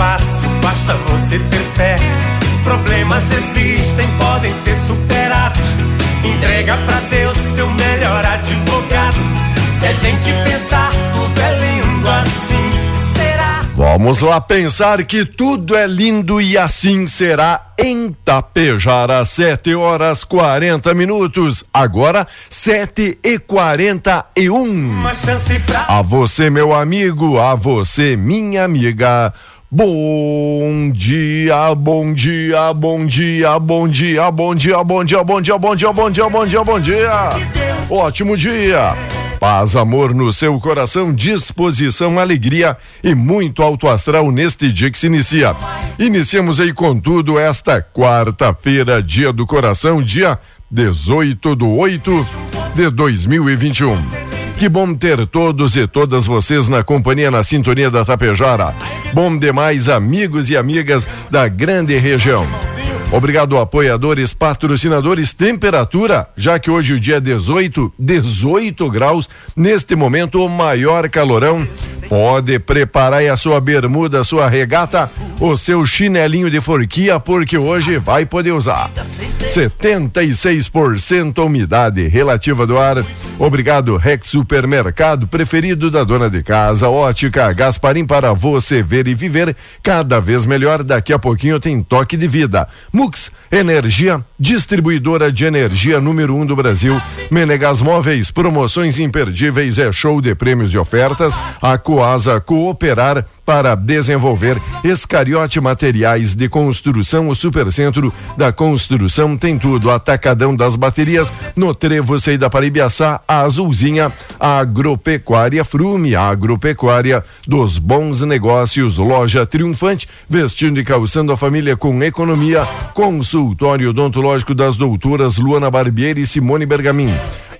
fácil, basta você ter fé. Problemas existem, podem ser superados. Entrega pra Deus seu melhor advogado. Se a gente pensar, Vamos lá pensar que tudo é lindo e assim será em Tapejara, 7 horas 40 minutos. Agora, 7 e 41. Uma chance pra. A você, meu amigo, a você, minha amiga. Bom dia, bom dia, bom dia, bom dia, bom dia, bom dia, bom dia, bom dia, bom dia, bom dia, bom dia. Ótimo dia. Paz, amor no seu coração, disposição, alegria e muito alto astral neste dia que se inicia. Iniciamos aí com tudo esta quarta-feira, dia do coração, dia 18 do 8 de 2021. Que bom ter todos e todas vocês na companhia, na sintonia da Tapejara. Bom demais, amigos e amigas da grande região. Obrigado, apoiadores, patrocinadores. Temperatura, já que hoje o dia é 18, 18 graus. Neste momento, o maior calorão. Pode preparar a sua bermuda, a sua regata, o seu chinelinho de forquia, porque hoje vai poder usar. 76% umidade relativa do ar. Obrigado, Rex Supermercado, preferido da dona de casa. Ótica Gasparim para você ver e viver cada vez melhor. Daqui a pouquinho tem toque de vida. Mux Energia, distribuidora de energia número um do Brasil. Menegas Móveis, promoções imperdíveis, é show de prêmios e ofertas. A Coasa Cooperar para desenvolver Escariote Materiais de Construção, o Supercentro da Construção tem tudo. Atacadão das baterias no Trevo da Paribiaçá, a Azulzinha, a Agropecuária Frume, a Agropecuária dos Bons Negócios, Loja Triunfante, vestindo e calçando a família com economia, consultório odontológico das doutoras Luana Barbieri e Simone Bergamin.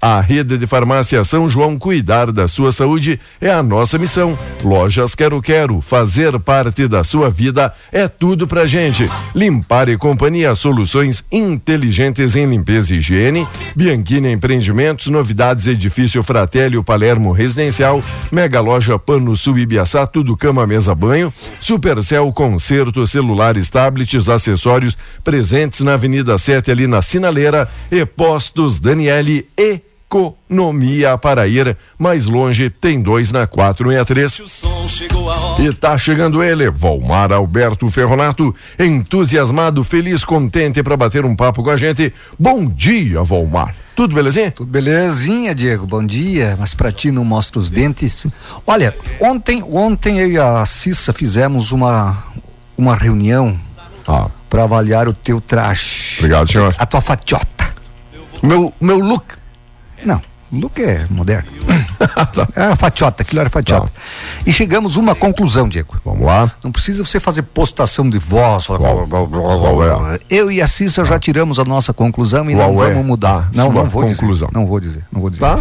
A rede de farmácia São João cuidar da sua saúde é a nossa missão. Lojas Quero Quero, fazer parte da sua vida é tudo pra gente. Limpar e Companhia, soluções inteligentes em limpeza e higiene. Bianchini Empreendimentos, novidades Edifício Fratelli, Palermo Residencial. Mega Loja Pano Sul Ibiaçá, tudo cama, mesa, banho. Supercel Concerto, celulares, tablets, acessórios presentes na Avenida 7 ali na Sinaleira e Postos Daniele e economia para ir mais longe, tem dois na 463. E tá chegando ele, Volmar Alberto Ferronato, entusiasmado, feliz, contente para bater um papo com a gente. Bom dia, Volmar. Tudo belezinha? Tudo belezinha, Diego. Bom dia. Mas pra ti não mostra os dentes. Olha, ontem, ontem eu e a Cissa fizemos uma uma reunião ah. para avaliar o teu traje. Obrigado, senhor. A tua fatiota. Meu meu look não, look é moderno. era fatiota, aquilo era fatiota. Tá. E chegamos a uma conclusão, Diego. Vamos lá. Não precisa você fazer postação de voz. Qual, qual, qual é? Eu e a Cissa já tiramos a nossa conclusão e não é? vamos mudar. Não, não vou conclusão. dizer. Não vou dizer. Não vou dizer. Tá?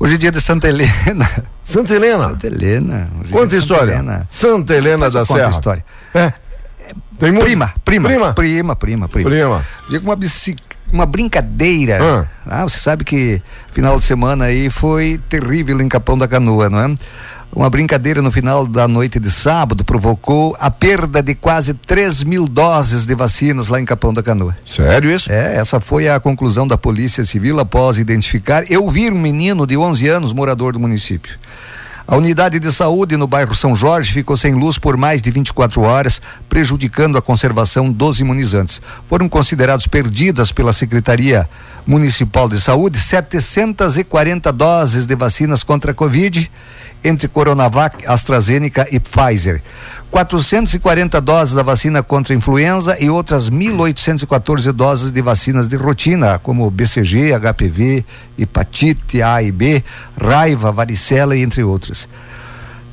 Hoje é dia de Santa Helena. Santa Helena? Santa Helena. Hoje Conta história. Helena. Santa Helena da Serra. história. É. Tem prima, prima, prima, prima, prima, prima. Prima. Digo uma bicicleta uma brincadeira. Ah. ah. você sabe que final de semana aí foi terrível em Capão da Canoa, não é? Uma brincadeira no final da noite de sábado provocou a perda de quase 3 mil doses de vacinas lá em Capão da Canoa. Sério isso? É, essa foi a conclusão da Polícia Civil após identificar. Eu vi um menino de 11 anos, morador do município. A unidade de saúde no bairro São Jorge ficou sem luz por mais de 24 horas, prejudicando a conservação dos imunizantes. Foram considerados perdidas pela Secretaria Municipal de Saúde 740 doses de vacinas contra a Covid entre Coronavac, AstraZeneca e Pfizer. 440 doses da vacina contra influenza e outras 1.814 doses de vacinas de rotina, como BCG, HPV, hepatite A e B, raiva, varicela entre outras.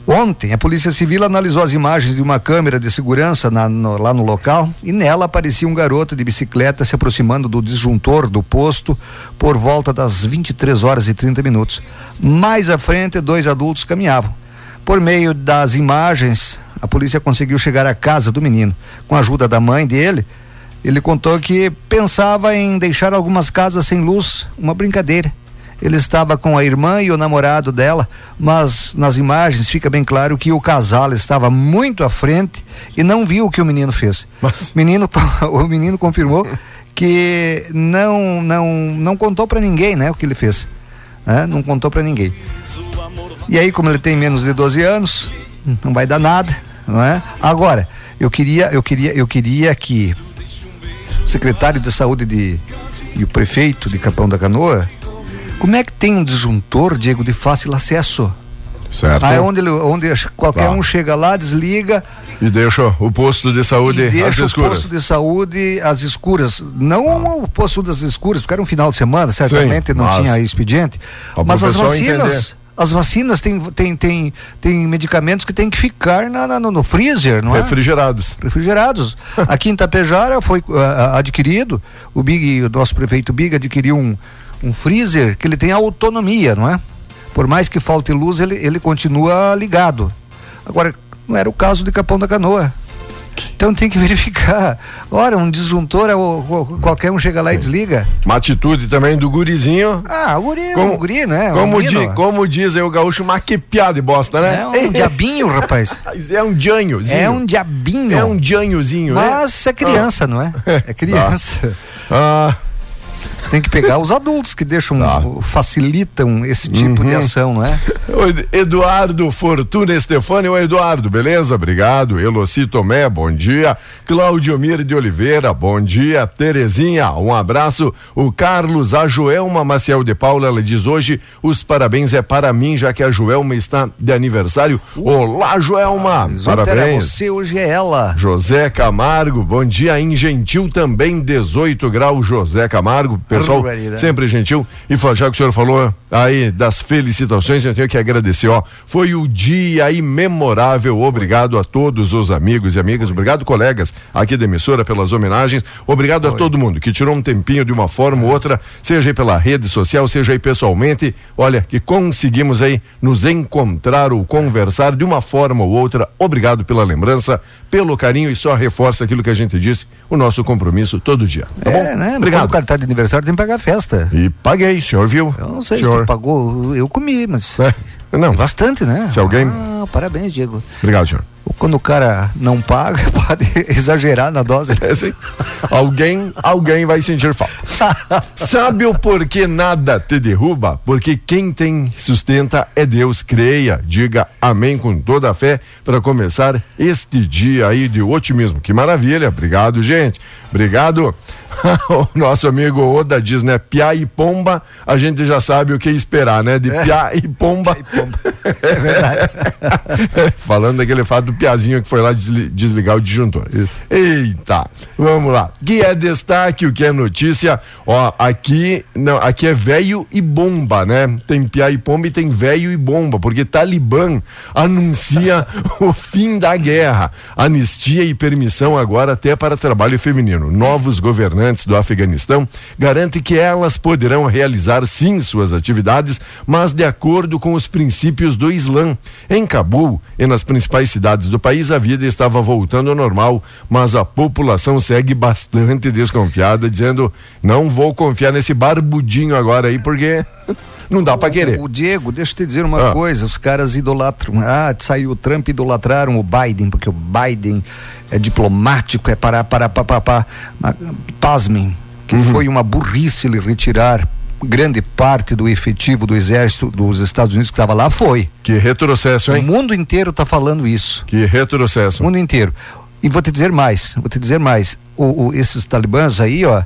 Ontem, a Polícia Civil analisou as imagens de uma câmera de segurança na, no, lá no local e nela aparecia um garoto de bicicleta se aproximando do disjuntor do posto por volta das 23 horas e 30 minutos. Mais à frente, dois adultos caminhavam. Por meio das imagens, a polícia conseguiu chegar à casa do menino. Com a ajuda da mãe dele, ele contou que pensava em deixar algumas casas sem luz, uma brincadeira ele estava com a irmã e o namorado dela, mas nas imagens fica bem claro que o casal estava muito à frente e não viu o que o menino fez. Mas... Menino, o menino confirmou que não não não contou para ninguém, né, o que ele fez. Né? Não contou para ninguém. E aí, como ele tem menos de 12 anos, não vai dar nada, não é? Agora, eu queria eu queria eu queria que o secretário de saúde de e o prefeito de Capão da Canoa como é que tem um disjuntor, Diego, de fácil acesso? Certo. Aí onde, onde qualquer tá. um chega lá, desliga. E deixa o posto de saúde e deixa às escuras. o posto de saúde às escuras. Não ah. o posto das escuras, porque era um final de semana, certamente Sim, não tinha expediente. Mas as vacinas. Entender. As vacinas têm tem, tem, tem medicamentos que tem que ficar na, na no, freezer, não é? Refrigerados. Refrigerados. Aqui em Tapejara foi uh, adquirido, o Big, o nosso prefeito Big adquiriu um, um freezer que ele tem autonomia, não é? Por mais que falte luz, ele, ele continua ligado. Agora, não era o caso de Capão da Canoa. Então tem que verificar. Ora, um disjuntor, qualquer um chega lá e desliga. Uma atitude também do gurizinho. Ah, o guri, como, o guri, né? Como, di, como diz aí o gaúcho, uma que piada de bosta, né? É um diabinho, rapaz. É um dianhozinho. É um diabinho. É um dianhozinho, né? Mas é criança, ah. não é? É criança. Ah. Tem que pegar os adultos que deixam, tá. facilitam esse tipo uhum. de ação, não é? Eduardo Fortuna Estefani, o Eduardo, beleza? Obrigado. Eloci Tomé, bom dia. Cláudio Mir de Oliveira, bom dia. Terezinha, um abraço. O Carlos, a Joelma Maciel de Paula, ela diz hoje, os parabéns é para mim, já que a Joelma está de aniversário. Uh. Olá, Joelma, ah, parabéns. Você hoje é ela. José Camargo, bom dia. Em Gentil também, 18 graus, José Camargo pessoal sempre gentil. E já que o senhor falou aí das felicitações, eu tenho que agradecer, ó. Foi o dia imemorável. Obrigado a todos os amigos e amigas, obrigado colegas aqui da emissora pelas homenagens. Obrigado a todo mundo que tirou um tempinho de uma forma ou outra, seja aí pela rede social, seja aí pessoalmente. Olha, que conseguimos aí nos encontrar ou conversar de uma forma ou outra. Obrigado pela lembrança, pelo carinho e só reforça aquilo que a gente disse, o nosso compromisso todo dia. Tá é, bom? né? Obrigado. Quando o cartão de aniversário tem que pagar a festa. E paguei, o senhor viu? Eu não sei senhor... se tu pagou, eu comi, mas. É. Não. Bastante, né? Se alguém. Ah, parabéns, Diego. Obrigado, senhor. Quando o cara não paga, pode exagerar na dose. É, alguém, alguém vai sentir falta. Sabe o porquê nada te derruba? Porque quem tem sustenta é Deus. Creia, diga amém com toda a fé para começar este dia aí de otimismo. Que maravilha. Obrigado, gente. Obrigado. o nosso amigo Oda diz, né? Piá e pomba, a gente já sabe o que esperar, né? De é. piá e pomba. Piá e pomba. É verdade. Falando daquele fato do piazinho que foi lá desligar o disjuntor. Isso. Eita, vamos lá. Que é destaque, o que é notícia? Ó, aqui, não, aqui é velho e bomba, né? Tem piá e pomba e tem velho e bomba, porque Talibã anuncia o fim da guerra. Anistia e permissão agora até para trabalho feminino. Novos governantes do Afeganistão garante que elas poderão realizar sim suas atividades, mas de acordo com os princípios do Islã. Em Cabul e nas principais cidades do país, a vida estava voltando ao normal, mas a população segue bastante desconfiada, dizendo: não vou confiar nesse barbudinho agora aí, porque não dá para querer. O Diego, deixa eu te dizer uma ah. coisa, os caras idolatram, ah, saiu o Trump idolatraram o Biden, porque o Biden é diplomático, é para, para, para, para, para pasmem, que uhum. foi uma burrice ele retirar grande parte do efetivo do exército dos Estados Unidos que estava lá foi. Que retrocesso, hein? O mundo inteiro está falando isso. Que retrocesso. O mundo inteiro. E vou te dizer mais, vou te dizer mais. O, o, esses talibãs aí, ó,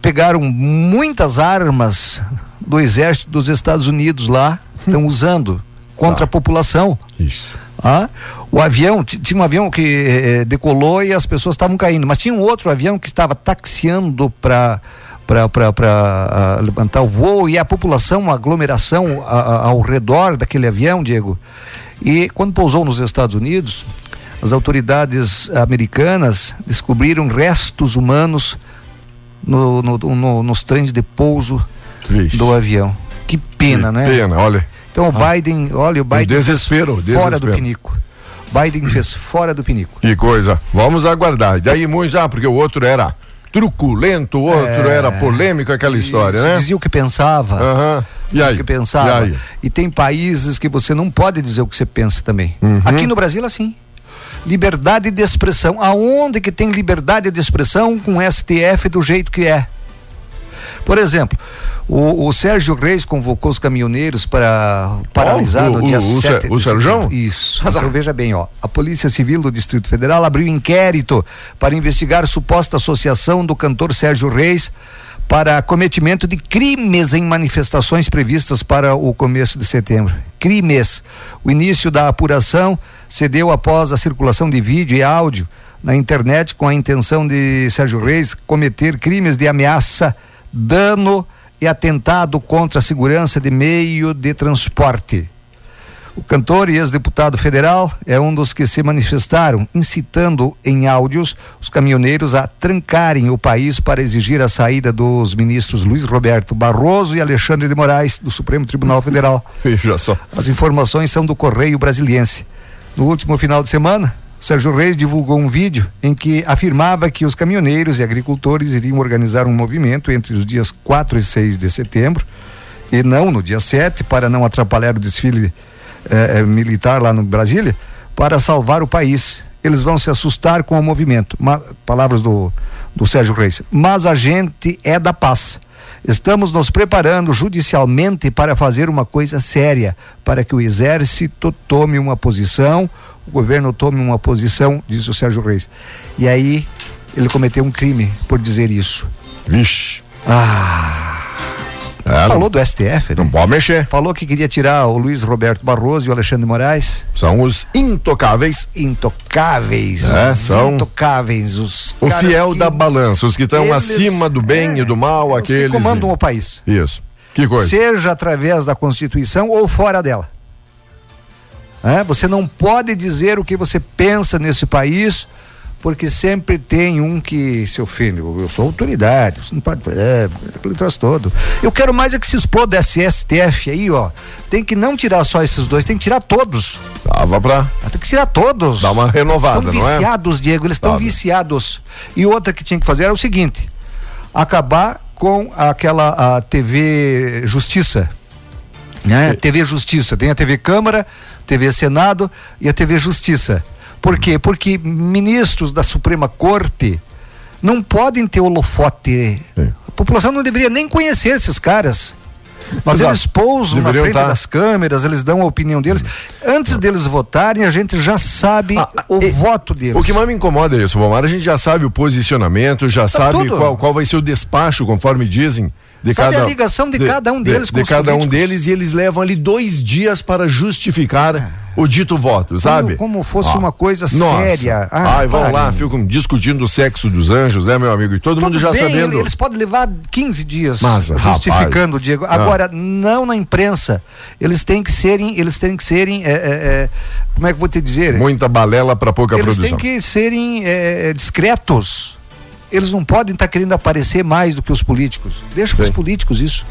pegaram muitas armas do exército dos Estados Unidos lá, estão usando contra Tá. a população. Isso. Ah, o avião, tinha um avião que eh, decolou e as pessoas estavam caindo, mas tinha um outro avião que estava taxiando para para levantar o voo e a população, uma aglomeração a- a- ao redor daquele avião, Diego. E quando pousou nos Estados Unidos, as autoridades americanas descobriram restos humanos no- no- no- nos trens de pouso Vixe. do avião. Que pena, Que né? Pena, olha. Então o Biden, olha, o Biden desespero, o fora do desespero. pinico. Biden fez fora do pinico. Que coisa. Vamos aguardar. E daí muitos, ah, porque o outro era truculento, o outro É. era polêmico, aquela história, né? Dizia o que pensava. Aham. E aí? O que pensava. E? E tem países que você não pode dizer o que você pensa também. Uhum. Aqui no Brasil, assim. Liberdade de expressão. Aonde que tem liberdade de expressão com STF do jeito que é? Por exemplo, o, o Sérgio Reis convocou os caminhoneiros para paralisar o- no dia o- o 7 Sé- o de Sérgio? Isso. Azar. Então veja bem, ó. A Polícia Civil do Distrito Federal abriu inquérito para investigar suposta associação do cantor Sérgio Reis para cometimento de crimes em manifestações previstas para o começo de setembro. Crimes. O início da apuração se deu após a circulação de vídeo e áudio na internet com a intenção de Sérgio Reis cometer crimes de ameaça, dano e atentado contra a segurança de meio de transporte. O cantor e ex-deputado federal é um dos que se manifestaram, incitando em áudios os caminhoneiros a trancarem o país para exigir a saída dos ministros Luiz Roberto Barroso e Alexandre de Moraes, do Supremo Tribunal Federal. Veja só. As informações são do Correio Brasiliense. No último final de semana, Sérgio Reis divulgou um vídeo em que afirmava que os caminhoneiros e agricultores iriam organizar um movimento entre os dias 4 e 6 de setembro e não no dia 7, para não atrapalhar o desfile eh, eh, militar lá no Brasília, para salvar o país. Eles vão se assustar com o movimento. Ma- palavras do, do Sérgio Reis. Mas a gente é da paz. Estamos nos preparando judicialmente para fazer uma coisa séria, para que o exército tome uma posição, o governo tome uma posição, disse o Sérgio Reis. E aí ele cometeu um crime por dizer isso. Vixe. Ah, É, não, falou do STF, não né? pode mexer. Falou que queria tirar o Luiz Roberto Barroso e o Alexandre Moraes. São os intocáveis. Intocáveis, É, os são intocáveis, os O fiel que- da balança, os que estão acima do bem é, e do mal, aqueles. que comandam o país. Isso. Que coisa. seja através da Constituição ou fora dela. É, Você não pode dizer o que você pensa nesse país, porque sempre tem um que se ofende. Eu sou autoridade, você não pode. É, aquele troço todo. Eu quero mais é que se exploda esse STF aí, ó. Tem que não tirar só esses dois, tem que tirar todos. Tava pra Tem que tirar todos. dar uma renovada, Estão não é? viciados, Diego, eles estão viciados. E outra que tinha que fazer era o seguinte: acabar com aquela a TV Justiça. Né? TV Justiça. Tem a TV Câmara, TV Senado e a TV Justiça. Por quê? Porque ministros da Suprema Corte não podem ter holofote. Sim. A população não deveria nem conhecer esses caras. Mas Exato. eles pousam na Deveriam frente tá- das câmeras, eles dão a opinião deles. Antes deles votarem, a gente já sabe Ah, o e- voto deles. O que mais me incomoda é isso, Vomar. A gente já sabe o posicionamento, já sabe tudo. qual, qual vai ser o despacho, conforme dizem. De Sabe cada, a ligação de cada um deles de, com de cada um deles e eles levam ali dois dias para justificar o dito voto, sabe? como fosse Ah, uma coisa nossa. séria. Ah, Ai, vão lá, ficam discutindo o sexo dos anjos, né, meu amigo? E todo Tudo mundo já bem, sabendo. Eles podem levar 15 dias Mas, justificando, rapaz, Diego. ah. Agora, não na imprensa. Eles têm que serem, eles têm que serem, é, é, é, como é que eu vou te dizer? Muita balela para pouca eles produção. têm que serem é, discretos. Eles não podem estar querendo aparecer mais do que os políticos. Deixa os políticos isso.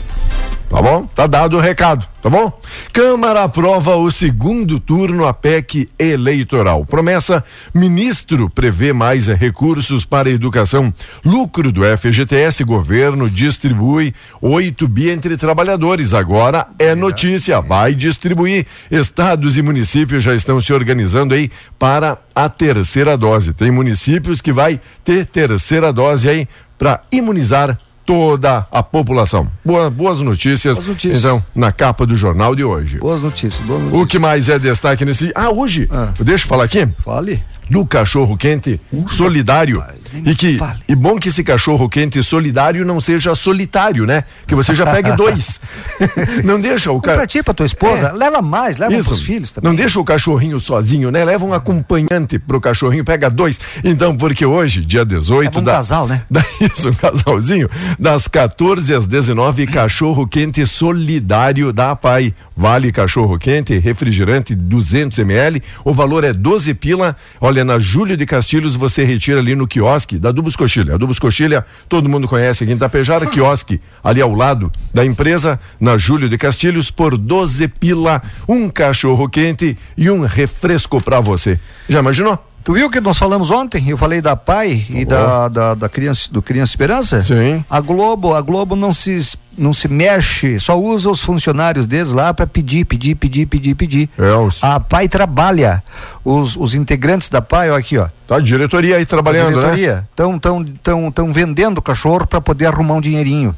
Tá bom? Tá dado o recado, tá bom? Câmara aprova o segundo turno a PEC eleitoral. Promessa: ministro prevê mais recursos para a educação. Lucro do FGTS, governo distribui 8 bi entre trabalhadores. Agora é notícia, vai distribuir. Estados e municípios já estão se organizando aí para a terceira dose. Tem municípios que vai ter terceira dose aí para imunizar toda a população. Boa- boas notícias, Boas notícias. então, na capa do jornal de hoje. Boas notícias, boas O notícias. que mais é destaque nesse. Ah, hoje, Ah. deixa eu falar aqui, Fale. do cachorro quente solidário. E que e bom que esse cachorro quente solidário não seja solitário, né? Que você já pegue dois. não deixa o cara. Pra ti, pra tua esposa, é. leva mais, leva Isso. pros filhos também. Não deixa o cachorrinho sozinho, né? Leva um acompanhante pro cachorrinho, pega dois. Então, porque hoje, dia 18 é um da, casal, né? Da, isso, um casalzinho, das 14 às 19, cachorro quente solidário da Pai. Vale cachorro quente, refrigerante 200 ml, o valor é 12 pila. Olha, na Júlio de Castilhos você retira ali no quiosque da Dubos Coxilha. A Dubos Coxilha, todo mundo conhece aqui em Tapejara, quiosque ali ao lado da empresa, na Júlio de Castilhos, por 12 pila, um cachorro quente e um refresco para você. Já imaginou? Tu viu que nós falamos ontem? Eu falei da PAI e da, da, da, criança, do Criança Esperança? Sim. A Globo, a Globo não se, não se mexe, só usa os funcionários deles lá para pedir, pedir, pedir, pedir, pedir. É, os... A PAI trabalha. Os, os integrantes da PAI, ó, aqui, ó. Tá, diretoria aí trabalhando, a diretoria. né? Estão tão, tão, tão vendendo cachorro para poder arrumar um dinheirinho.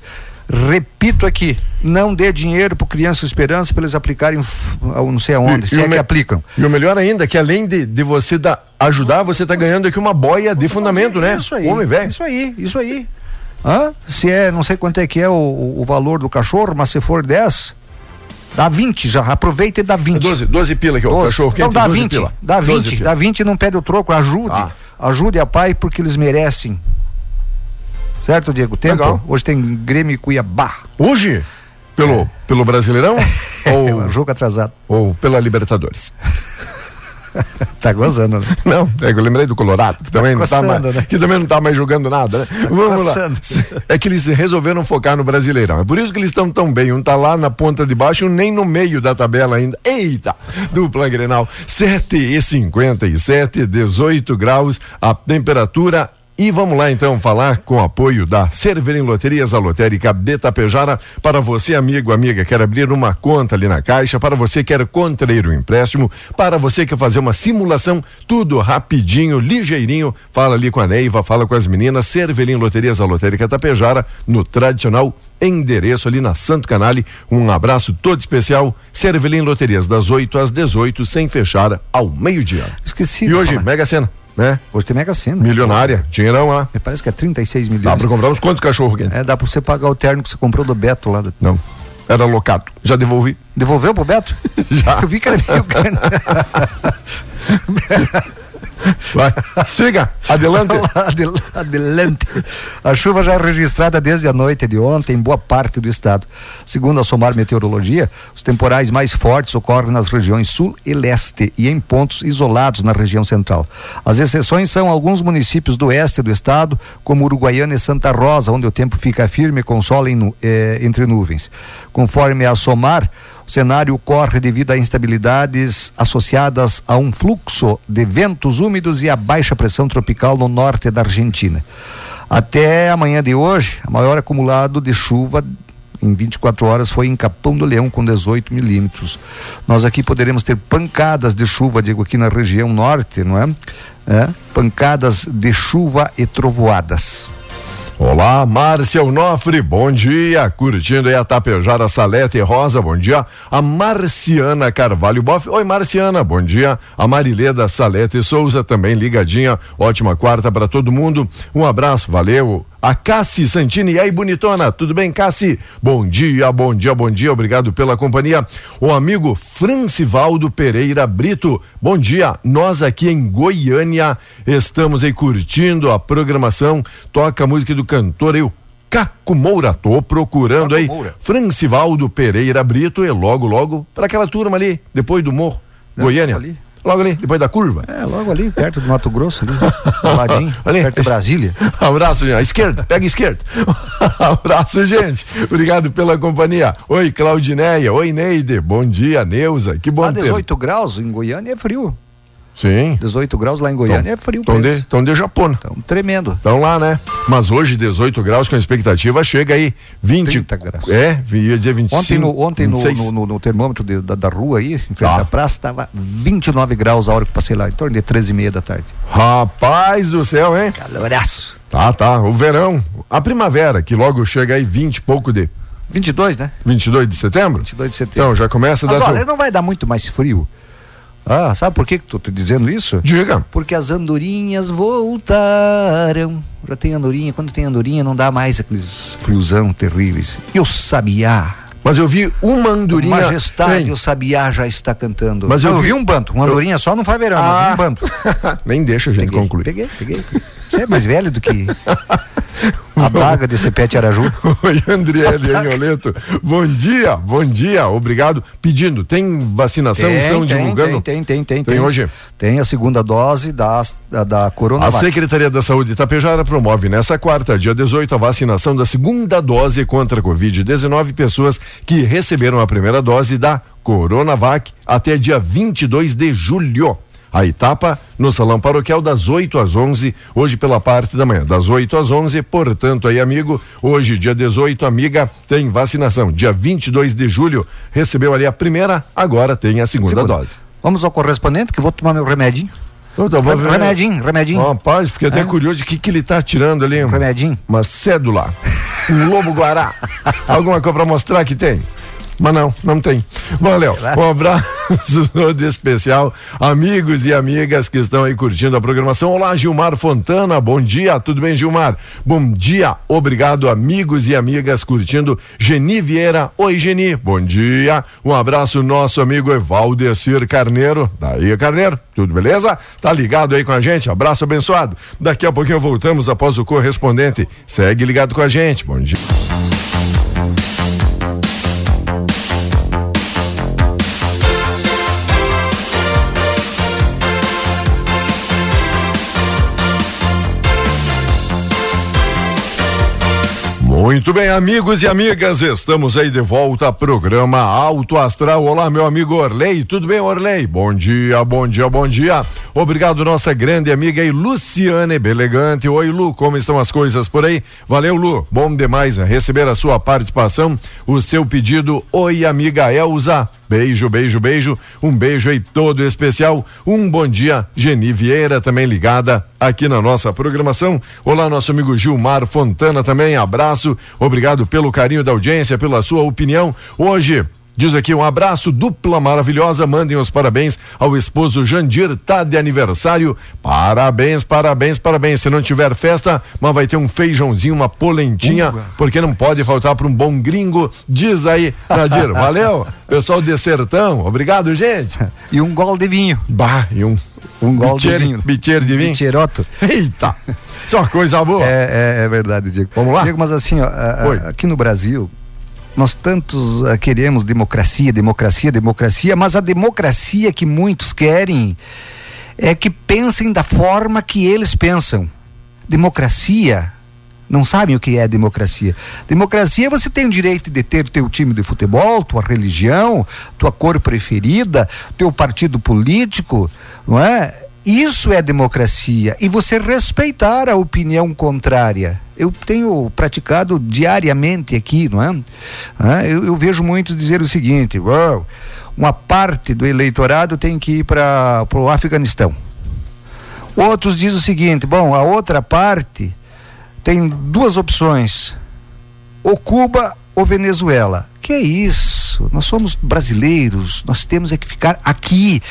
Repito aqui, não dê dinheiro para Criança Esperança para eles aplicarem não sei aonde, e, se e é que aplicam. E o melhor ainda, que além de, de você dar, ajudar, você está ganhando aqui uma boia de fundamento, né? Isso aí. Homem velho. Isso aí, isso aí. Hã? Se é, não sei quanto é que é o, o valor do cachorro, mas se for 10, dá 20 já. Aproveita e dá 20. 12, 12 pila que é o cachorro quente. Então dá 20, pila. dá 20, dá 20 e não pede o troco, ajude. Ah. Ajude a pai porque eles merecem. Certo, Diego? Tempo? Legal. Hoje tem Grêmio e Cuiabá. Hoje? Pelo, é. pelo Brasileirão? ou, é, jogo atrasado. Ou pela Libertadores? tá gozando, né? Não, é eu lembrei do Colorado, que, tá também, coçando, não tá mais, né? que também não tá mais jogando nada, né? Tá Vamos coçando. lá. É que eles resolveram focar no Brasileirão. É por isso que eles estão tão bem. Um tá lá na ponta de baixo, um nem no meio da tabela ainda. Eita! Dupla Grenal. 7 e 57, 18 graus, a temperatura e vamos lá então falar com o apoio da Cerverim Loterias, a lotérica de Tapejara. Para você, amigo, amiga, quer abrir uma conta ali na caixa, para você quer contrair um empréstimo, para você quer fazer uma simulação, tudo rapidinho, ligeirinho. Fala ali com a Neiva, fala com as meninas. Cerverim Loterias, a lotérica Tapejara, no tradicional endereço ali na Santo Canale. Um abraço todo especial. Cervelim Loterias, das 8 às 18, sem fechar ao meio-dia. Esqueci. E hoje, falar. Mega Sena né? Hoje tem Mega Sena. Milionária, dinheirão lá. Me parece que é 36 milhões. Dá pra comprar uns quantos cachorros aqui? É, dá pra você pagar o terno que você comprou do Beto lá. Do... Não, era alocado. Já devolvi. Devolveu pro Beto? Já. Eu vi que era meio... Vai, siga, adelante. adelante. A chuva já é registrada desde a noite de ontem em boa parte do estado. Segundo a Somar Meteorologia, os temporais mais fortes ocorrem nas regiões sul e leste e em pontos isolados na região central. As exceções são alguns municípios do oeste do estado, como Uruguaiana e Santa Rosa, onde o tempo fica firme com sol em, eh, entre nuvens. Conforme a Somar, o cenário corre devido a instabilidades associadas a um fluxo de ventos úmidos e a baixa pressão tropical no norte da Argentina. Até amanhã de hoje, o maior acumulado de chuva em 24 horas foi em Capão do Leão com 18 milímetros. Nós aqui poderemos ter pancadas de chuva, digo aqui na região norte, não é? é? Pancadas de chuva e trovoadas. Olá, Márcia Onofre, bom dia. Curtindo aí a Tapejara Salete Rosa, bom dia. A Marciana Carvalho Boff, oi Marciana, bom dia. A Marileda Salete Souza também ligadinha. Ótima quarta para todo mundo. Um abraço, valeu a Cassi Santini. E aí, bonitona, tudo bem, Cassi? Bom dia, bom dia, bom dia, obrigado pela companhia. O amigo Francivaldo Pereira Brito, bom dia. Nós aqui em Goiânia estamos aí curtindo a programação, toca a música do cantor eu. Caco Moura, tô procurando Caco aí. Moura. Francivaldo Pereira Brito e logo, logo, para aquela turma ali, depois do morro. Goiânia. Ali. Logo ali, depois da curva? É, logo ali, perto do Mato Grosso, ali, ladinho, ali. perto de Brasília. Abraço, gente. A esquerda, pega a esquerda. Abraço, gente. Obrigado pela companhia. Oi, Claudineia. Oi, Neide. Bom dia, Neuza. Que bom A 18 ter... graus em Goiânia é frio. Sim. 18 graus lá em Goiânia é frio Estão de, estão de Japão. Estão tremendo. Estão lá, né? Mas hoje 18 graus com a expectativa chega aí 20. 30 graus. É, ia dizer 25. Ontem no, ontem no, no, no, termômetro de, da, da, rua aí, em frente ah. à praça, estava 29 graus a hora que passei lá, em torno de 13 e meia da tarde. Rapaz do céu, hein? Caloraço. Tá, tá. O verão, a primavera, que logo chega aí 20 e pouco de 22, né? 22 de setembro? 22 de setembro. Então, já começa a Mas dar. Olha, seu... não vai dar muito mais frio Ah, sabe por que tô te dizendo isso? Diga. Porque as andorinhas voltaram. Já tem andorinha, quando tem andorinha não dá mais aqueles friozão terríveis. E o sabiá, Mas eu vi uma andorinha. majestade, Ei, o sabiá já está cantando. Mas eu Não, vi- vi um banto, uma andorinha só não faz verão, Ah. mas um banto. Nem deixa a gente Peguei, concluir. peguei, peguei. Você é mais velho do que a daga desse pet araju. Oi, Andriele Anholeto. Bom dia, bom dia, obrigado. Pedindo, tem vacinação? Estão divulgando? Tem, tem, tem, tem. Tem hoje? Tem a segunda dose da, da, da A Coronavac. Secretaria da Saúde Itapejara promove nessa quarta, dia 18, a vacinação da segunda dose contra a Covid-19 pessoas que receberam a primeira dose da Coronavac até dia 22 de julho. A etapa no Salão Paroquial das 8 às 11, hoje pela parte da manhã, das 8 às 11. Portanto, aí, amigo, hoje, dia 18, amiga, tem vacinação. Dia 22 de julho, recebeu ali a primeira, agora tem a segunda, Segunda. dose. Vamos ao correspondente que eu vou tomar meu remedinho. Então, vou ver- Remedinho, remedinho. Rapaz, fiquei até É. curioso de que que ele tá tirando ali. Remedinho. Uma cédula. Um lobo guará. Alguma coisa pra mostrar que tem? Mas não, não tem. Valeu. Um abraço todo especial, amigos e amigas que estão aí curtindo a programação. Olá, Gilmar Fontana. Bom dia, tudo bem, Gilmar? Bom dia, obrigado, amigos e amigas curtindo. Geni Vieira. Oi, Geni. Bom dia. Um abraço, nosso amigo Evaldecir Carneiro. Daí, Carneiro, tudo beleza? Tá ligado aí com a gente? Abraço abençoado. Daqui a pouquinho voltamos após o correspondente. Segue ligado com a gente. Bom dia. Muito bem, amigos e amigas, estamos aí de volta ao programa Alto Astral. Olá, meu amigo Orley, tudo bem, Orley? Bom dia, bom dia, bom dia. Obrigado, nossa grande amiga Luciane Belegante. Oi, Lu, como estão as coisas por aí? Valeu, Lu, bom demais receber a sua participação, o seu pedido. Oi, amiga Elza. Beijo, beijo, beijo. Um beijo aí todo especial. Um bom dia, Geni Vieira, também ligada aqui na nossa programação. Olá, nosso amigo Gilmar Fontana também. Abraço. Obrigado pelo carinho da audiência, pela sua opinião. Hoje. Diz aqui um abraço dupla maravilhosa. Mandem os parabéns ao esposo Jandir, tá de aniversário. Parabéns, parabéns, parabéns. Se não tiver festa, mas vai ter um feijãozinho, uma polentinha, Uga. porque não pode faltar para um bom gringo. Diz aí, Nadir. Valeu, pessoal de Sertão. Obrigado, gente. E um gol de vinho. Bah, e um, Um gol de bicheiro- vinho. bicheiro de vinho. Bicheroto. Eita, só coisa boa. É, é, é verdade, Diego. Vamos lá? Diego, mas assim, ó, a- aqui no Brasil, nós tantos ah, queremos democracia, democracia, democracia, mas a democracia que muitos querem é que pensem da forma que eles pensam. Democracia. Não sabem o que é democracia. Democracia você tem o direito de ter teu time de futebol, tua religião, tua cor preferida, teu partido político, não é? Isso é democracia. E você respeitar a opinião contrária. Eu tenho praticado diariamente aqui, não é? Ah, eu, eu vejo muitos dizer o seguinte: "Uau, uma parte do eleitorado tem que ir para o Afeganistão. Outros dizem o seguinte: bom, a outra parte tem duas opções: ou Cuba ou Venezuela. Que é isso? Nós somos brasileiros, nós temos é que ficar aqui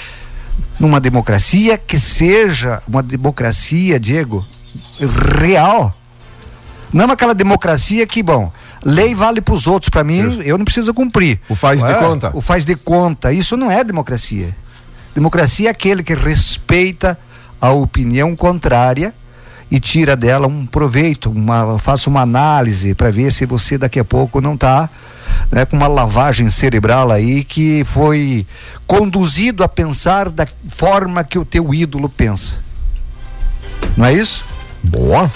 numa democracia que seja uma democracia, Diego, real. Não aquela democracia que, bom, lei vale para os outros, para mim, Isso. eu não preciso cumprir. O faz de conta. O faz de conta. Isso não é democracia. Democracia é aquele que respeita a opinião contrária e tira dela um proveito, uma, faça uma análise para ver se você daqui a pouco não está né, com uma lavagem cerebral aí que foi conduzido a pensar da forma que o teu ídolo pensa. Não é isso? Boa.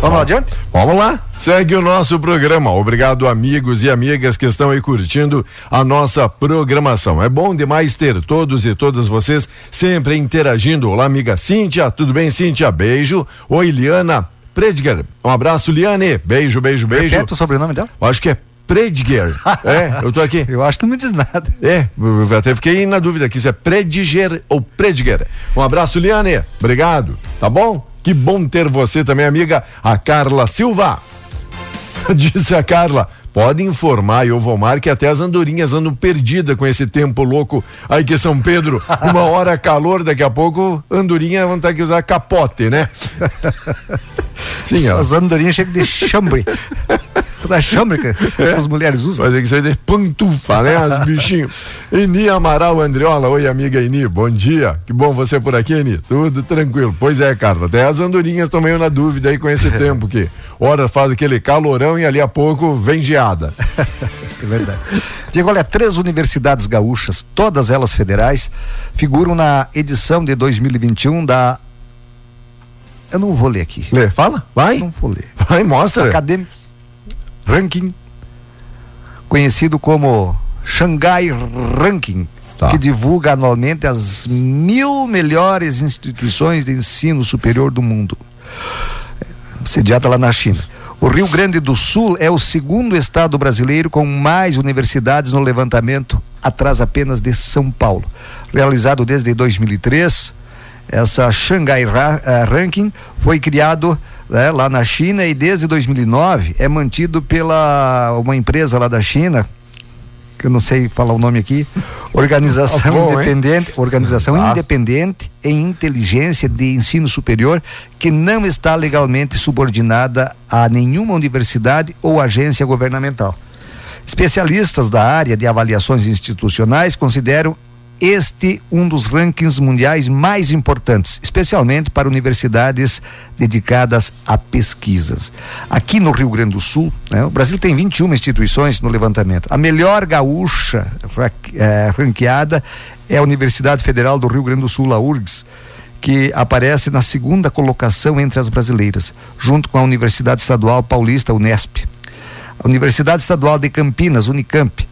Vamos lá adiante? Vamos lá, segue o nosso programa. Obrigado, amigos e amigas que estão aí curtindo a nossa programação. É bom demais ter todos e todas vocês sempre interagindo. Olá, amiga Cíntia, tudo bem, Cíntia? Beijo. Oi, Liana Prediger. Um abraço, Liane. Beijo, beijo, beijo. Repete o sobrenome dela? Acho que é Prediger. é, eu tô aqui. Eu acho que não me diz nada. É, eu até fiquei na dúvida aqui se é Prediger ou Prediger. Um abraço, Liane. Obrigado. Tá bom? Que bom ter você também, amiga, a Carla Silva. Disse a Carla, pode informar e o Vomar que até as andorinhas andam perdidas com esse tempo louco aí que São Pedro, uma hora calor, daqui a pouco andorinha vão ter que usar capote, né? Sim, As andorinhas chegam de chambre. da chambre que é. as mulheres usam. Vai ter que ser de pantufa, né? As bichinhos. Eni Amaral Andriola, oi amiga Eni, bom dia. Que bom você por aqui, Eni. Tudo tranquilo. Pois é, Carla, até as andorinhas estão meio na dúvida aí com esse tempo que hora faz aquele calorão e ali a pouco vem geada. é verdade. Diego, olha, três universidades gaúchas, todas elas federais, figuram na edição de 2021 da eu não vou ler aqui. Lê, fala, vai. Não vou ler. Vai, mostra. Acadêmico Ranking, conhecido como Shanghai Ranking, tá. que divulga anualmente as mil melhores instituições de ensino superior do mundo, sediada lá na China. O Rio Grande do Sul é o segundo estado brasileiro com mais universidades no levantamento, atrás apenas de São Paulo. Realizado desde 2003, essa Shanghai eh, Ranking foi criado né, lá na China e desde 2009 é mantido pela uma empresa lá da China que eu não sei falar o nome aqui, organização bom, independente, hein? organização ah. independente em inteligência de ensino superior que não está legalmente subordinada a nenhuma universidade ou agência governamental. Especialistas da área de avaliações institucionais consideram este um dos rankings mundiais mais importantes, especialmente para universidades dedicadas a pesquisas. Aqui no Rio Grande do Sul, né, o Brasil tem 21 instituições no levantamento. A melhor gaúcha é, ranqueada é a Universidade Federal do Rio Grande do Sul, a URGS, que aparece na segunda colocação entre as brasileiras, junto com a Universidade Estadual Paulista, Unesp. A Universidade Estadual de Campinas, Unicamp,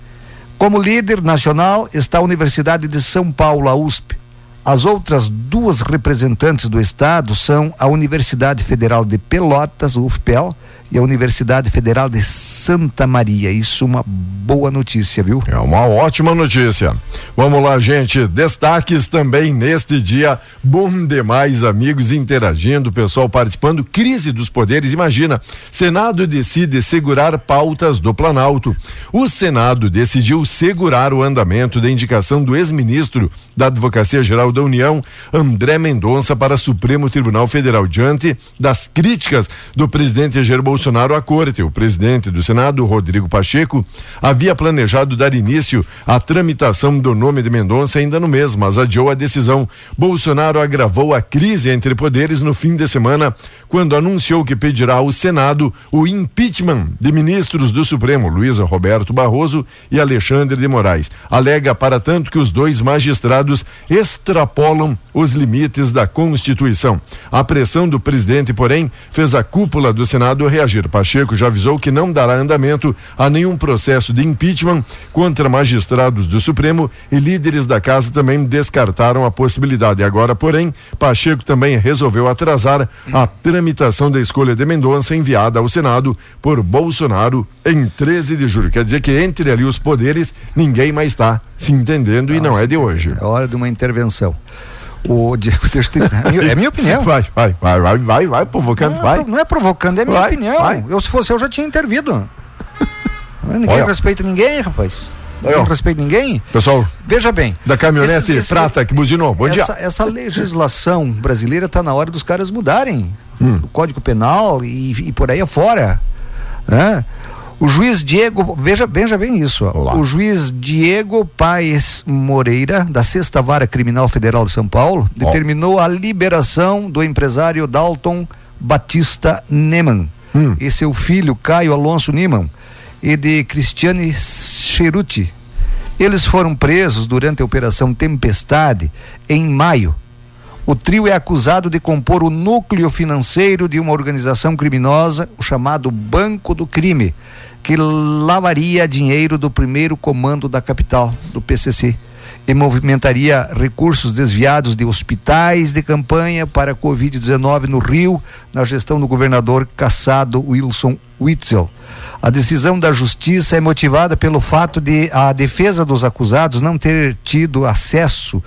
como líder nacional está a Universidade de São Paulo, a USP. As outras duas representantes do Estado são a Universidade Federal de Pelotas, UFPEL, e a Universidade Federal de Santa Maria. Isso uma boa notícia, viu? É uma ótima notícia. Vamos lá, gente. Destaques também neste dia. Bom demais, amigos interagindo, pessoal participando. Crise dos poderes. Imagina, Senado decide segurar pautas do Planalto. O Senado decidiu segurar o andamento da indicação do ex-ministro da Advocacia Geral da União, André Mendonça, para Supremo Tribunal Federal diante das críticas do presidente Jair Bolsonaro Bolsonaro à corte. O presidente do Senado, Rodrigo Pacheco, havia planejado dar início à tramitação do nome de Mendonça ainda no mês, mas adiou a decisão. Bolsonaro agravou a crise entre poderes no fim de semana, quando anunciou que pedirá ao Senado o impeachment de ministros do Supremo, Luiz Roberto Barroso e Alexandre de Moraes. Alega, para tanto, que os dois magistrados extrapolam os limites da Constituição. A pressão do presidente, porém, fez a cúpula do Senado reagir reagir. Pacheco já avisou que não dará andamento a nenhum processo de impeachment contra magistrados do Supremo e líderes da casa também descartaram a possibilidade. Agora, porém, Pacheco também resolveu atrasar a tramitação da escolha de Mendonça enviada ao Senado por Bolsonaro em 13 de julho. Quer dizer que entre ali os poderes ninguém mais está se entendendo e não é de hoje. É hora de uma intervenção. O Diego é, é minha opinião. Vai, vai, vai, vai, vai, vai, provocando, não, vai. Não é provocando, é minha vai, opinião. Vai. Eu, se fosse eu, já tinha intervido. ninguém Olha. respeita ninguém, rapaz. Não respeita ninguém? Pessoal, veja bem. Da caminhonete esse, prata que buzinou. Bom essa, dia. Essa legislação brasileira está na hora dos caras mudarem. Hum. O Código Penal e, e por aí afora. Né? O juiz Diego, veja, veja bem isso, ó. o juiz Diego Paes Moreira, da Sexta Vara Criminal Federal de São Paulo, determinou a liberação do empresário Dalton Batista Neman hum. e seu filho Caio Alonso Neman e de Cristiane Cheruti. Eles foram presos durante a Operação Tempestade em maio. O trio é acusado de compor o núcleo financeiro de uma organização criminosa, o chamado Banco do Crime, que lavaria dinheiro do primeiro comando da capital, do PCC, e movimentaria recursos desviados de hospitais de campanha para a Covid-19 no Rio, na gestão do governador caçado Wilson Witzel. A decisão da justiça é motivada pelo fato de a defesa dos acusados não ter tido acesso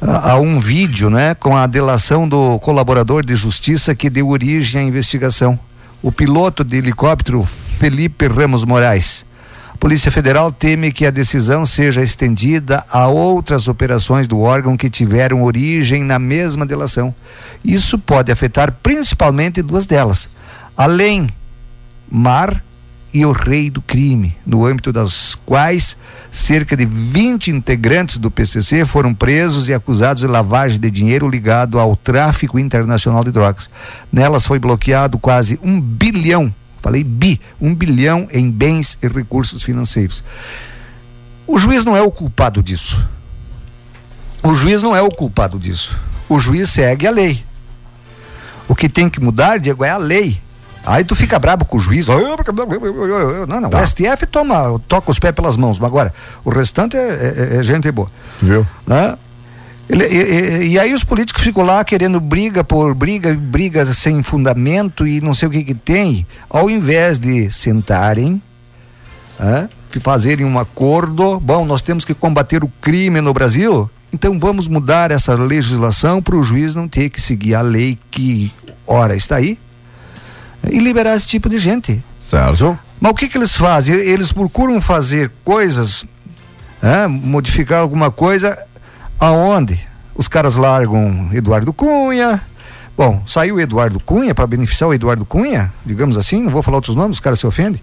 a, a, um vídeo, né, com a delação do colaborador de justiça que deu origem à investigação o piloto de helicóptero Felipe Ramos Moraes. A Polícia Federal teme que a decisão seja estendida a outras operações do órgão que tiveram origem na mesma delação. Isso pode afetar principalmente duas delas. Além mar e o rei do crime, no âmbito das quais cerca de 20 integrantes do PCC foram presos e acusados de lavagem de dinheiro ligado ao tráfico internacional de drogas. Nelas foi bloqueado quase um bilhão, falei bi, um bilhão em bens e recursos financeiros. O juiz não é o culpado disso. O juiz não é o culpado disso. O juiz segue a lei. O que tem que mudar, Diego, é a lei Aí tu fica brabo com o juiz. Não, não. Tá. O STF toma, toca os pés pelas mãos. Mas agora, o restante é, é, é gente boa. Viu? Né? Ele, e, e, aí os políticos ficam lá querendo briga por briga, briga sem fundamento e não sei o que que tem, ao invés de sentarem, né, fazerem um acordo, bom, nós temos que combater o crime no Brasil, então vamos mudar essa legislação para o juiz não ter que seguir a lei que, ora, está aí, e liberar esse tipo de gente. Certo. Mas o que, que eles fazem? Eles procuram fazer coisas, modificar alguma coisa, aonde os caras largam Eduardo Cunha. Bom, saiu Eduardo Cunha para beneficiar o Eduardo Cunha, digamos assim, não vou falar outros nomes, os caras se ofendem.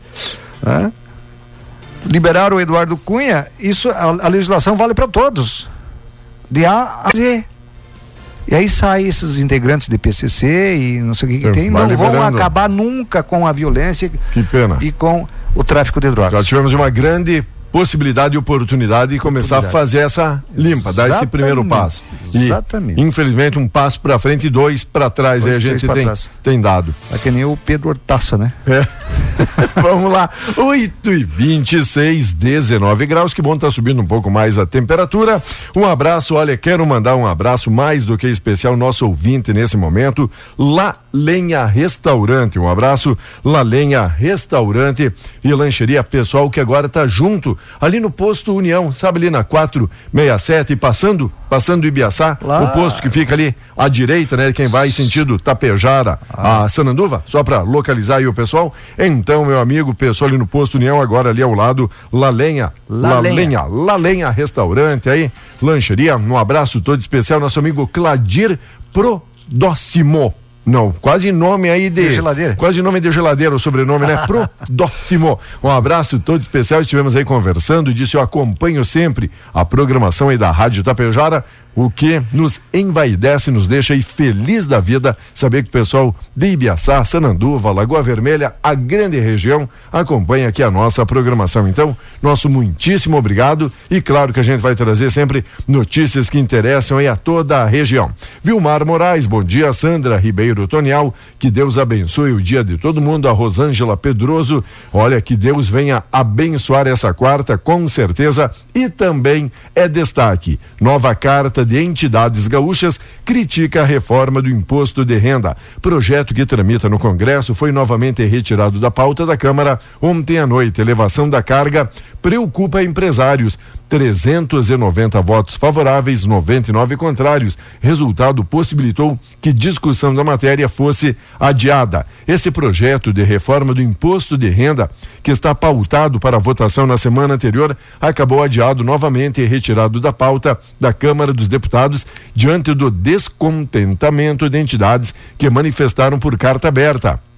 É. Liberaram o Eduardo Cunha, isso a, a legislação vale para todos. De A a Z. E aí saem esses integrantes de PCC e não sei o que, que tem, não vão acabar nunca com a violência e com o tráfico de drogas. Já tivemos uma grande possibilidade e oportunidade de começar a fazer essa limpa, dar esse primeiro passo. E, Exatamente. Infelizmente, um passo para frente e dois para trás. Dois, aí a gente tem, tem dado. É que nem o Pedro Hortaça, né? É. Vamos lá. 8 e 26, 19 graus. Que bom tá subindo um pouco mais a temperatura. Um abraço. Olha, quero mandar um abraço mais do que especial nosso ouvinte nesse momento. La Lenha Restaurante. Um abraço. La Lenha Restaurante e Lancheria Pessoal que agora tá junto ali no posto União, sabe ali na 467 passando, passando Ibiaçá, Lá. o posto que fica ali à direita, né? Quem vai sentido Tapejara ah. a Sananduva, só para localizar aí o pessoal. Então, meu amigo, pessoal ali no posto União, agora ali ao lado, La Lenha, La, Lenha, La Lenha Restaurante aí, lancheria. Um abraço todo especial nosso amigo Cladir Prodóximo. Não, quase nome aí de. de geladeira. Quase nome de geladeira, o sobrenome, né? Prodóximo. Um abraço todo especial. Estivemos aí conversando. Disse: Eu acompanho sempre a programação aí da Rádio Tapejara o que nos envaidece, nos deixa aí feliz da vida saber que o pessoal de Ibiaçá, Sananduva, Lagoa Vermelha, a grande região, acompanha aqui a nossa programação. Então, nosso muitíssimo obrigado e claro que a gente vai trazer sempre notícias que interessam aí a toda a região. Vilmar Moraes, bom dia, Sandra Ribeiro Tonial, que Deus abençoe o dia de todo mundo, a Rosângela Pedroso, olha, que Deus venha abençoar essa quarta, com certeza, e também é destaque, nova carta de Entidades Gaúchas critica a reforma do imposto de renda. Projeto que tramita no Congresso foi novamente retirado da pauta da Câmara ontem à noite. Elevação da carga preocupa empresários. 390 votos favoráveis, 99 contrários. Resultado possibilitou que discussão da matéria fosse adiada. Esse projeto de reforma do imposto de renda, que está pautado para votação na semana anterior, acabou adiado novamente e retirado da pauta da Câmara dos Deputados diante do descontentamento de entidades que manifestaram por carta aberta.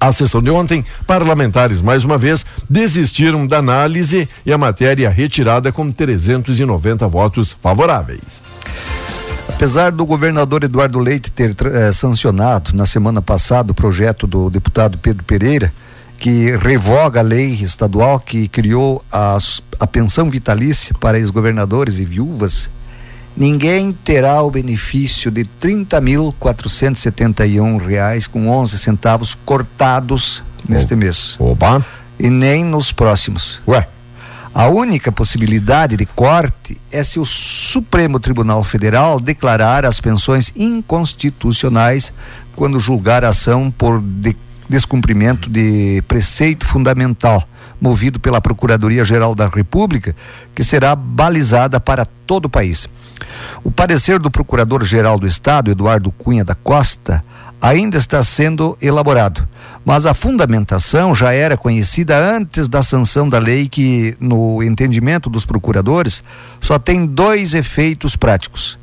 A sessão de ontem, parlamentares mais uma vez desistiram da análise e a matéria retirada com 390 votos favoráveis. Apesar do governador Eduardo Leite ter eh, sancionado na semana passada o projeto do deputado Pedro Pereira, que revoga a lei estadual que criou a, a pensão vitalícia para ex-governadores e viúvas ninguém terá o benefício de trinta mil quatrocentos reais com onze centavos cortados neste mês. Opa! E nem nos próximos. Ué? A única possibilidade de corte é se o Supremo Tribunal Federal declarar as pensões inconstitucionais quando julgar a ação por de descumprimento de preceito fundamental movido pela Procuradoria-Geral da República, que será balizada para todo o país. O parecer do Procurador-Geral do Estado, Eduardo Cunha da Costa, ainda está sendo elaborado. Mas a fundamentação já era conhecida antes da sanção da lei, que, no entendimento dos procuradores, só tem dois efeitos práticos.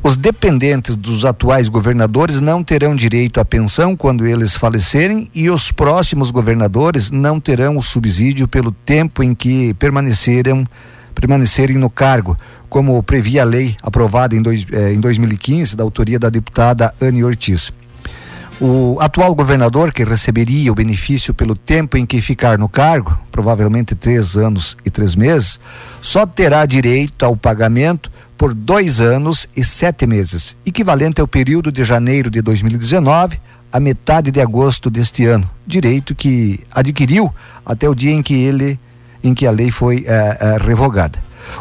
Os dependentes dos atuais governadores não terão direito à pensão quando eles falecerem e os próximos governadores não terão o subsídio pelo tempo em que permaneceram permanecerem no cargo, como previa a lei aprovada em, dois, eh, em 2015 da autoria da deputada Anne Ortiz. O atual governador, que receberia o benefício pelo tempo em que ficar no cargo, provavelmente três anos e três meses, só terá direito ao pagamento por dois anos e sete meses, equivalente ao período de janeiro de 2019 a metade de agosto deste ano, direito que adquiriu até o dia em que ele, em que a lei foi eh, eh, revogada.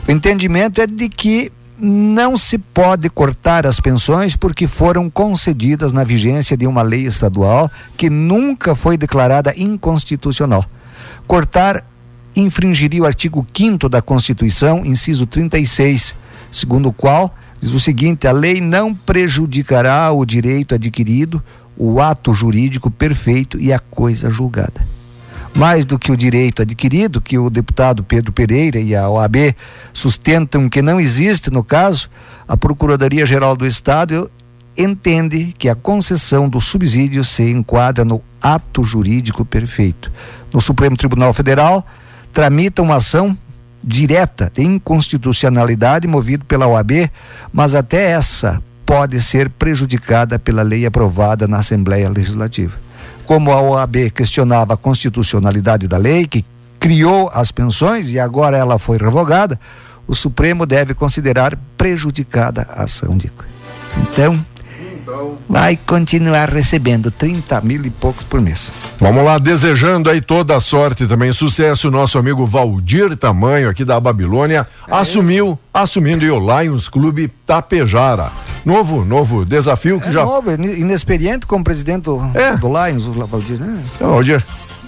O entendimento é de que não se pode cortar as pensões porque foram concedidas na vigência de uma lei estadual que nunca foi declarada inconstitucional. Cortar infringiria o artigo 5 da Constituição, inciso 36 segundo o qual diz o seguinte: a lei não prejudicará o direito adquirido, o ato jurídico perfeito e a coisa julgada. Mais do que o direito adquirido, que o deputado Pedro Pereira e a OAB sustentam que não existe no caso, a Procuradoria-Geral do Estado entende que a concessão do subsídio se enquadra no ato jurídico perfeito. No Supremo Tribunal Federal, tramita uma ação direta de inconstitucionalidade movido pela OAB, mas até essa pode ser prejudicada pela lei aprovada na Assembleia Legislativa. Como a OAB questionava a constitucionalidade da lei que criou as pensões e agora ela foi revogada, o Supremo deve considerar prejudicada a ação de. Então, vai continuar recebendo 30 mil e poucos por mês. Vamos lá, desejando aí toda a sorte também, sucesso, nosso amigo Valdir Tamanho, aqui da Babilônia, é assumiu, isso. assumindo o Lions Clube Tapejara. Novo, novo desafio que é já. Novo, inexperiente como presidente do, é. do Lions, o Valdir, né? É, Valdir.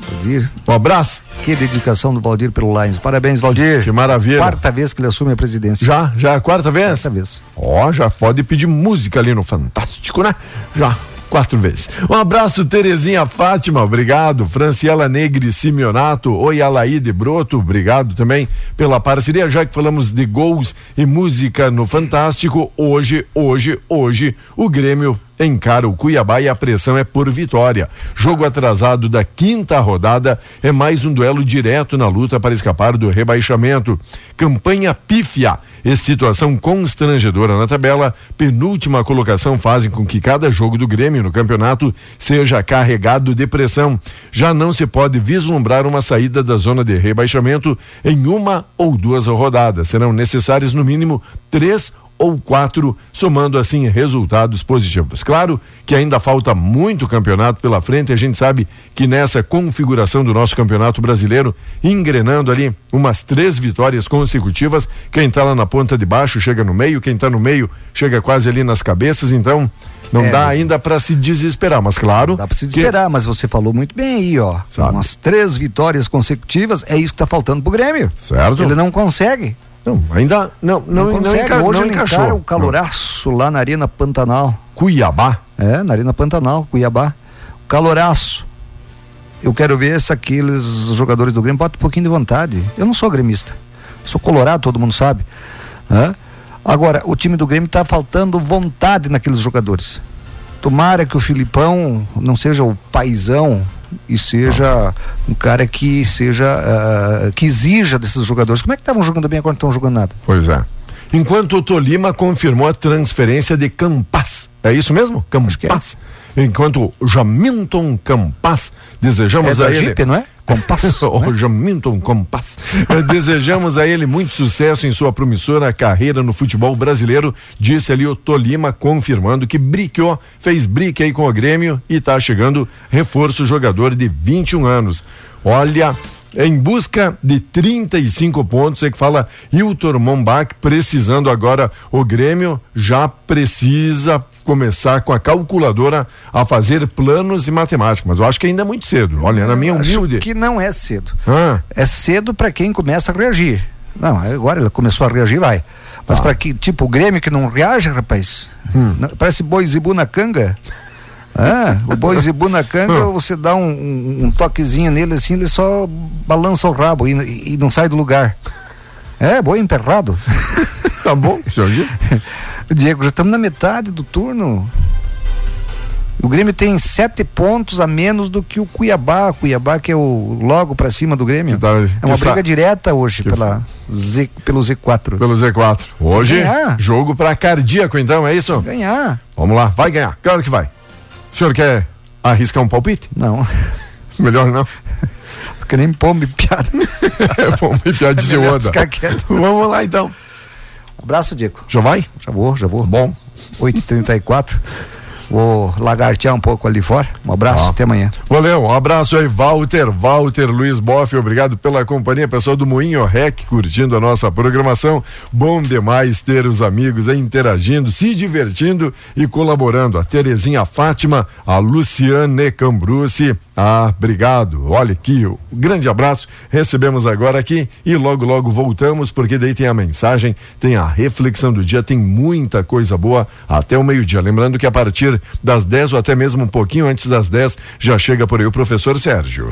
Valdir. Um abraço. Que dedicação do Valdir pelo Lions. Parabéns, Valdir. Que maravilha. Quarta vez que ele assume a presidência. Já, já, é quarta vez? Quarta vez. Ó, oh, já pode pedir música ali no Fantástico, né? Já quatro vezes. Um abraço, Terezinha Fátima, obrigado. Franciela Negri Simeonato, oi Alaide Broto, obrigado também pela parceria. Já que falamos de gols e música no Fantástico, hoje, hoje, hoje, o Grêmio encara o Cuiabá e a pressão é por vitória. Jogo atrasado da quinta rodada é mais um duelo direto na luta para escapar do rebaixamento. Campanha pífia e situação constrangedora na tabela, penúltima colocação fazem com que cada jogo do Grêmio no campeonato seja carregado de pressão. Já não se pode vislumbrar uma saída da zona de rebaixamento em uma ou duas rodadas. Serão necessárias no mínimo três quatro, somando assim resultados positivos. Claro que ainda falta muito campeonato pela frente, a gente sabe que nessa configuração do nosso campeonato brasileiro, engrenando ali umas três vitórias consecutivas, quem está lá na ponta de baixo chega no meio, quem está no meio chega quase ali nas cabeças, então não é, dá ainda para se desesperar, mas claro. Dá para se desesperar, que... mas você falou muito bem aí, ó. Sabe. Umas três vitórias consecutivas, é isso que está faltando pro Grêmio. Certo. Ele não consegue. Não, ainda não não, não, consegue. não, enca, Hoje não ele encaixou. o caloraço não. lá na Arena Pantanal. Cuiabá? É, na Arena Pantanal, Cuiabá. Caloraço. Eu quero ver se aqueles jogadores do Grêmio botam um pouquinho de vontade. Eu não sou gremista. Sou colorado, todo mundo sabe. É? Agora, o time do Grêmio está faltando vontade naqueles jogadores. Tomara que o Filipão não seja o paizão e seja um cara que seja uh, que exija desses jogadores. Como é que estavam jogando bem agora não estão jogando nada? Pois é. Enquanto o Tolima confirmou a transferência de Campas. É isso mesmo? É. Campas. Enquanto Jamilton Campas, desejamos é a ele. Jeep, não é? Compass. né? Jamilton Compass. Desejamos a ele muito sucesso em sua promissora carreira no futebol brasileiro, disse ali o Tolima, confirmando que briqueou, fez brique aí com o Grêmio e está chegando reforço jogador de 21 anos. Olha, em busca de 35 pontos, é que fala Hilton Mombach, precisando agora o Grêmio já precisa começar com a calculadora a fazer planos e matemática, mas eu acho que ainda é muito cedo. Olha, na minha humilde. Acho que não é cedo. Ah. É cedo para quem começa a reagir. Não, agora ele começou a reagir, vai. Mas ah. para que, tipo, o Grêmio que não reage, rapaz, hum. parece boi zibu na canga. É, o boi zebu na canga, você dá um, um, um, toquezinho nele assim, ele só balança o rabo e, e não sai do lugar. É, boi emperrado. tá bom, senhor Diego, já estamos na metade do turno. O Grêmio tem sete pontos a menos do que o Cuiabá. Cuiabá que é o logo para cima do Grêmio. Tá, é uma briga direta hoje pela Z, pelo Z4. Pelo Z4. Hoje, jogo para cardíaco então, é isso? Ganhar. Vamos lá, vai ganhar. Claro que vai. O senhor quer arriscar um palpite? Não. Melhor não. Porque nem pombe piada. é, pombe piada de é Ficar quieto. Vamos lá então. abraço, Diego. Já vai? Já vou, já vou. Bom. 8h34. Vou lagartear um pouco ali fora. Um abraço, ah. até amanhã. Valeu, um abraço aí, Walter, Walter Luiz Boff, obrigado pela companhia, pessoal do Moinho Rec, curtindo a nossa programação. Bom demais ter os amigos aí interagindo, se divertindo e colaborando. A Terezinha Fátima, a Luciane Cambrucci, ah, obrigado. Olha aqui, um grande abraço. Recebemos agora aqui e logo, logo voltamos, porque daí tem a mensagem, tem a reflexão do dia, tem muita coisa boa até o meio-dia. Lembrando que a partir das 10 ou até mesmo um pouquinho antes das 10 já chega por aí o professor Sérgio.